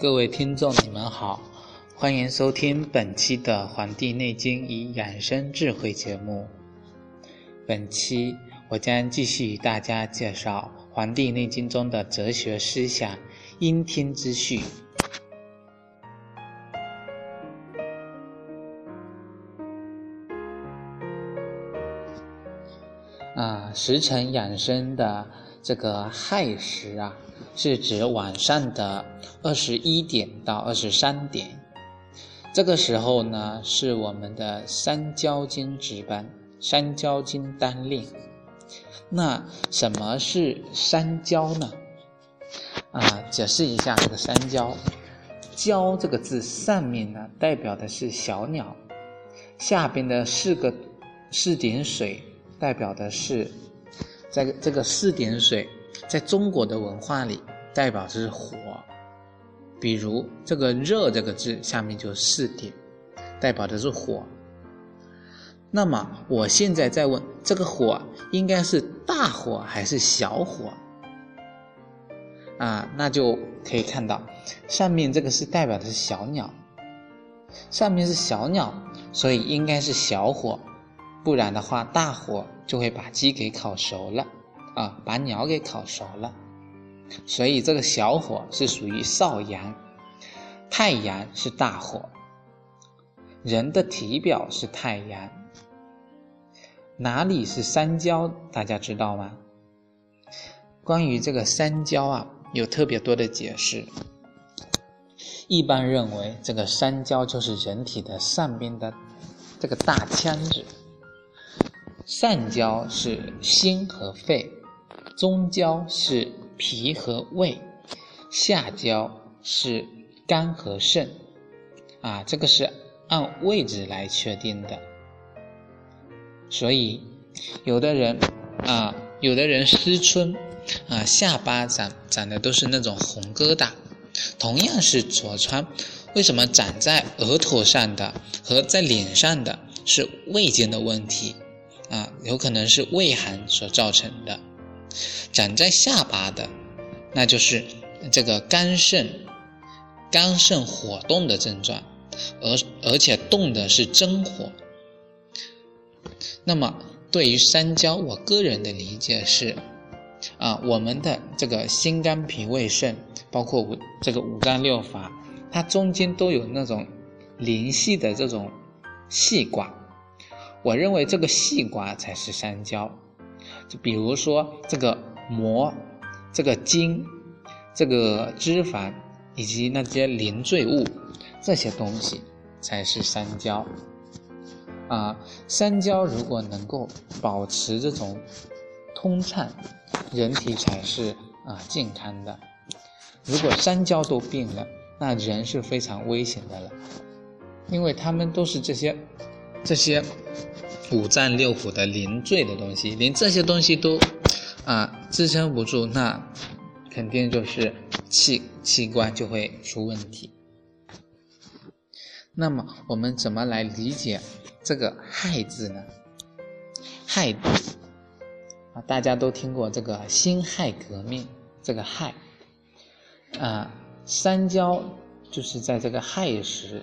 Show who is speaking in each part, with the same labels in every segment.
Speaker 1: 各位听众，你们好，欢迎收听本期的《黄帝内经与养生智慧》节目。本期我将继续与大家介绍《黄帝内经》中的哲学思想——阴天之序。啊，时辰养生的这个亥时啊。是指晚上的二十一点到二十三点，这个时候呢是我们的三焦经值班，三焦经单令。那什么是三焦呢？啊，解释一下这个三焦。焦这个字上面呢代表的是小鸟，下边的四个四点水代表的是，在这个四点水。在中国的文化里，代表的是火，比如这个“热”这个字下面就四点，代表的是火。那么我现在在问，这个火应该是大火还是小火？啊，那就可以看到，上面这个是代表的是小鸟，上面是小鸟，所以应该是小火，不然的话，大火就会把鸡给烤熟了。啊，把鸟给烤熟了，所以这个小火是属于少阳，太阳是大火。人的体表是太阳，哪里是三焦？大家知道吗？关于这个三焦啊，有特别多的解释。一般认为，这个三焦就是人体的上边的这个大腔子，上焦是心和肺。中焦是脾和胃，下焦是肝和肾，啊，这个是按位置来确定的。所以，有的人啊，有的人思春啊，下巴长长的都是那种红疙瘩。同样是痤疮，为什么长在额头上的和在脸上的是胃经的问题？啊，有可能是胃寒所造成的。长在下巴的，那就是这个肝肾肝肾火动的症状，而而且动的是真火。那么对于三焦，我个人的理解是，啊，我们的这个心肝脾胃肾，包括五这个五脏六腑，它中间都有那种联系的这种细管，我认为这个细管才是三焦。就比如说这个膜、这个筋、这个脂肪以及那些零赘物，这些东西才是三焦。啊，三焦如果能够保持这种通畅，人体才是啊健康的。如果三焦都病了，那人是非常危险的了，因为他们都是这些这些。五脏六腑的零碎的东西，连这些东西都啊支撑不住，那肯定就是器器官就会出问题。那么我们怎么来理解这个“亥”字呢？“亥”啊，大家都听过这个辛亥革命，这个“亥”啊，三焦就是在这个亥时，“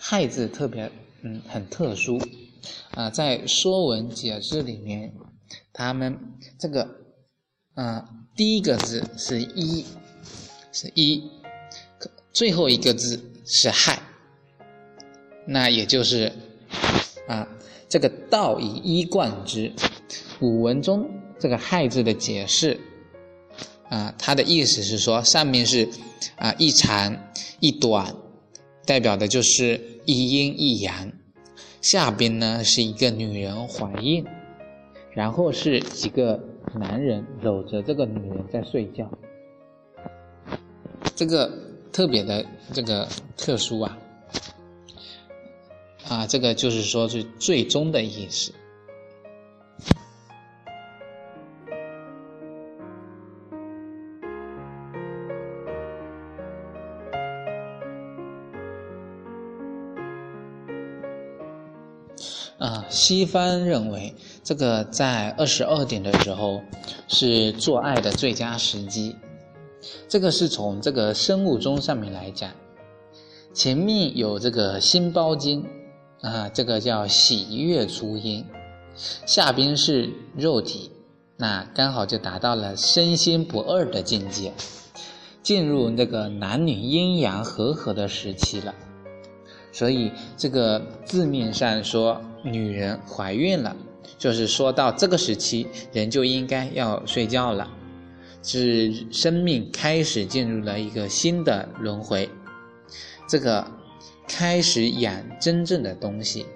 Speaker 1: 亥”字特别嗯很特殊。啊，在《说文解字》里面，他们这个，啊，第一个字是一，是一，最后一个字是亥，那也就是，啊，这个道以一贯之。古文中这个亥字的解释，啊，它的意思是说，上面是啊一长一短，代表的就是一阴一阳。下边呢是一个女人怀孕，然后是几个男人搂着这个女人在睡觉，这个特别的这个特殊啊啊，这个就是说是最终的意思。西方认为这个在二十二点的时候是做爱的最佳时机，这个是从这个生物钟上面来讲，前面有这个心包经啊，这个叫喜悦初阴，下边是肉体，那刚好就达到了身心不二的境界，进入那个男女阴阳和合的时期了，所以这个字面上说。女人怀孕了，就是说到这个时期，人就应该要睡觉了，是生命开始进入了一个新的轮回，这个开始养真正的东西。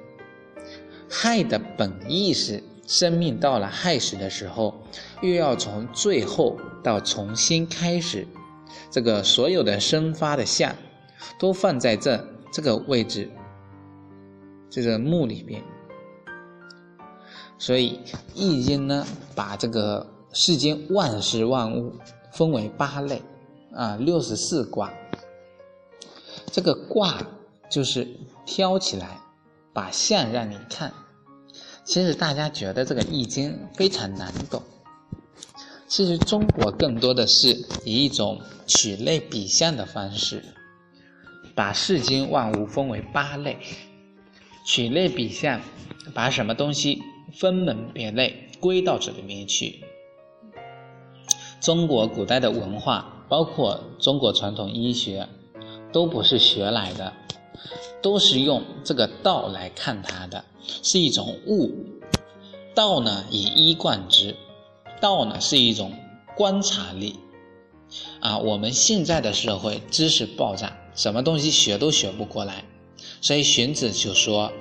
Speaker 1: 亥的本意是生命到了亥时的时候，又要从最后到重新开始，这个所有的生发的相，都放在这这个位置。这个木里边，所以《易经》呢，把这个世间万事万物分为八类，啊，六十四卦。这个卦就是挑起来，把象让你看。其实大家觉得这个《易经》非常难懂，其实中国更多的是以一种取类比象的方式，把世间万物分为八类。取类比象，把什么东西分门别类归到这里面去。中国古代的文化，包括中国传统医学，都不是学来的，都是用这个道来看它的，是一种物。道呢，以一贯之，道呢是一种观察力。啊，我们现在的社会知识爆炸，什么东西学都学不过来。所以荀子就说：“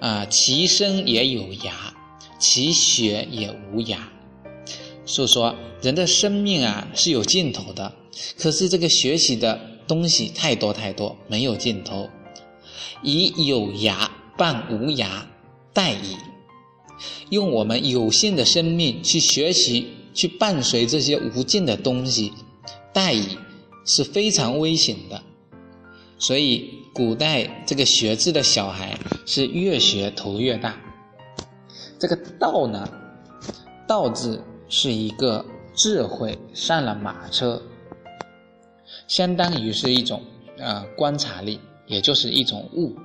Speaker 1: 啊，其生也有涯，其学也无涯。”所以说，人的生命啊是有尽头的。可是这个学习的东西太多太多，没有尽头。以有涯伴无涯，殆矣。用我们有限的生命去学习，去伴随这些无尽的东西，殆矣，是非常危险的。所以。古代这个学字的小孩是越学头越大。这个道呢，道字是一个智慧上了马车，相当于是一种呃观察力，也就是一种悟。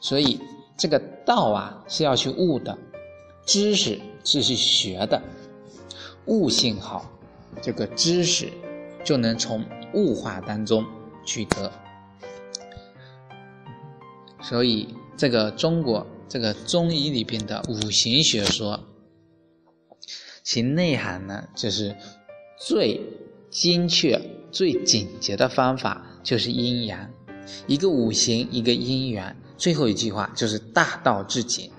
Speaker 1: 所以这个道啊是要去悟的，知识是去学的，悟性好，这个知识就能从物化当中取得。所以，这个中国这个中医里边的五行学说，其内涵呢，就是最精确、最简洁的方法就是阴阳，一个五行，一个阴阳。最后一句话就是大道至简，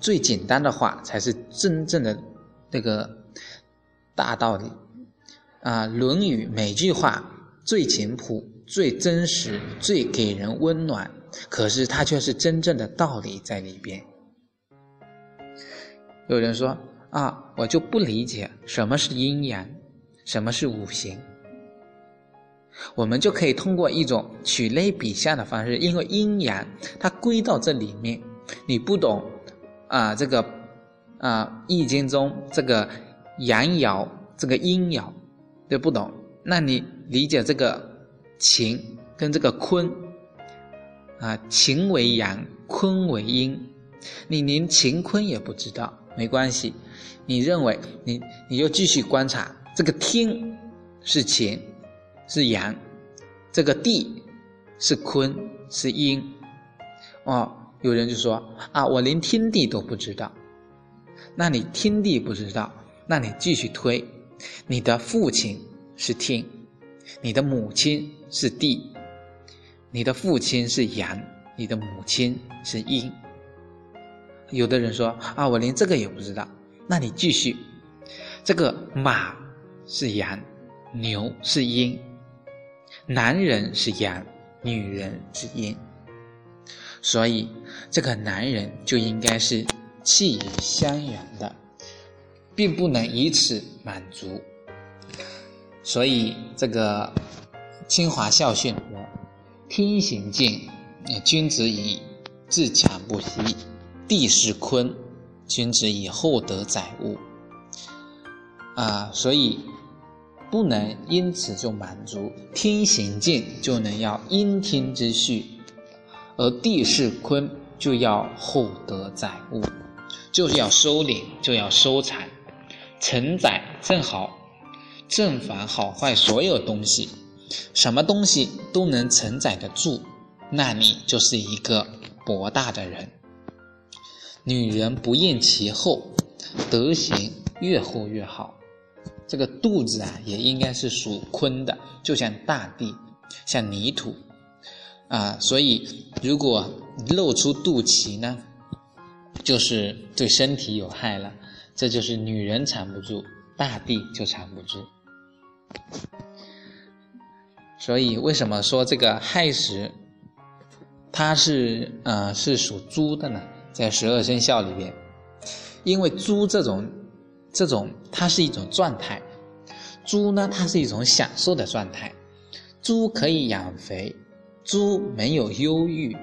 Speaker 1: 最简单的话才是真正的那个大道理啊。《论语》每句话最简朴、最真实、最给人温暖。可是它却是真正的道理在里边。有人说啊，我就不理解什么是阴阳，什么是五行。我们就可以通过一种取类比象的方式，因为阴阳它归到这里面，你不懂啊，这个啊易经中这个阳爻，这个阴爻都不懂，那你理解这个晴跟这个坤。啊，晴为阳，坤为阴，你连晴坤也不知道，没关系。你认为你你就继续观察，这个天是晴，是阳，这个地是坤是阴。哦，有人就说啊，我连天地都不知道。那你天地不知道，那你继续推，你的父亲是天，你的母亲是地。你的父亲是阳，你的母亲是阴。有的人说啊，我连这个也不知道。那你继续，这个马是阳，牛是阴，男人是阳，女人是阴。所以这个男人就应该是气宇轩扬的，并不能以此满足。所以这个清华校训：“天行健，君子以自强不息；地势坤，君子以厚德载物。”啊，所以不能因此就满足，天行健就能要因天之序，而地势坤就要厚德载物，就是要收敛，就要收藏，承载正好。正反好坏所有东西，什么东西都能承载得住，那你就是一个博大的人。女人不厌其厚，德行越厚越好。这个肚子啊，也应该是属坤的，就像大地，像泥土啊。所以，如果露出肚脐呢，就是对身体有害了。这就是女人藏不住，大地就藏不住。所以，为什么说这个亥时，它是呃是属猪的呢？在十二生肖里边，因为猪这种这种它是一种状态，猪呢它是一种享受的状态，猪可以养肥，猪没有忧郁，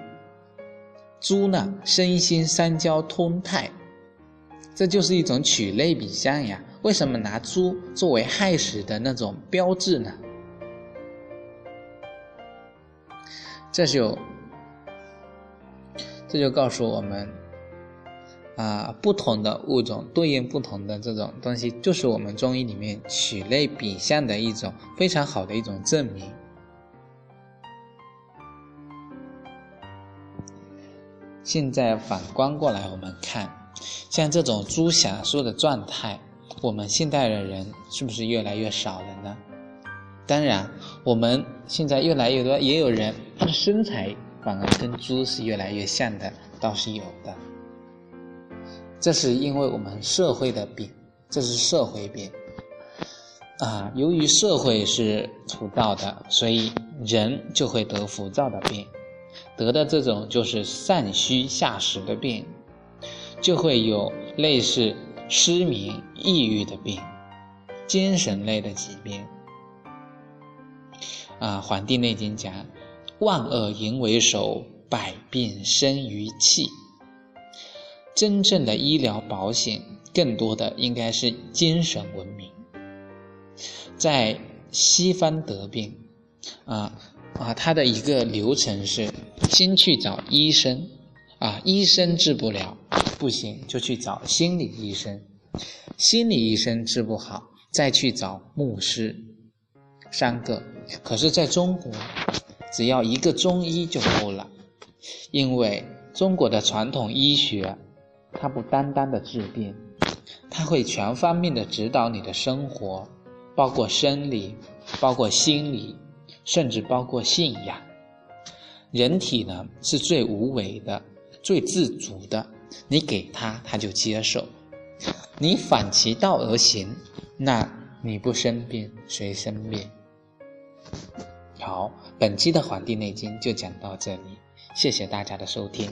Speaker 1: 猪呢身心三交通泰，这就是一种取类比象呀。为什么拿猪作为亥时的那种标志呢？这就这就告诉我们，啊，不同的物种对应不同的这种东西，就是我们中医里面取类比象的一种非常好的一种证明。现在反观过来，我们看，像这种猪享受的状态。我们现代的人是不是越来越少了呢？当然，我们现在越来越多，也有人他的 身材反而跟猪是越来越像的，倒是有的。这是因为我们社会的病，这是社会病啊。由于社会是浮躁的，所以人就会得浮躁的病，得的这种就是上虚下实的病，就会有类似。失眠、抑郁的病，精神类的疾病。啊，《黄帝内经》讲：“万恶淫为首，百病生于气。”真正的医疗保险，更多的应该是精神文明。在西方得病，啊啊，它的一个流程是先去找医生，啊，医生治不了。不行，就去找心理医生，心理医生治不好，再去找牧师，三个。可是，在中国，只要一个中医就够了，因为中国的传统医学，它不单单的治病，它会全方面的指导你的生活，包括生理，包括心理，甚至包括信仰。人体呢，是最无为的，最自主的。你给他，他就接受；你反其道而行，那你不生病，谁生病？好，本期的《黄帝内经》就讲到这里，谢谢大家的收听。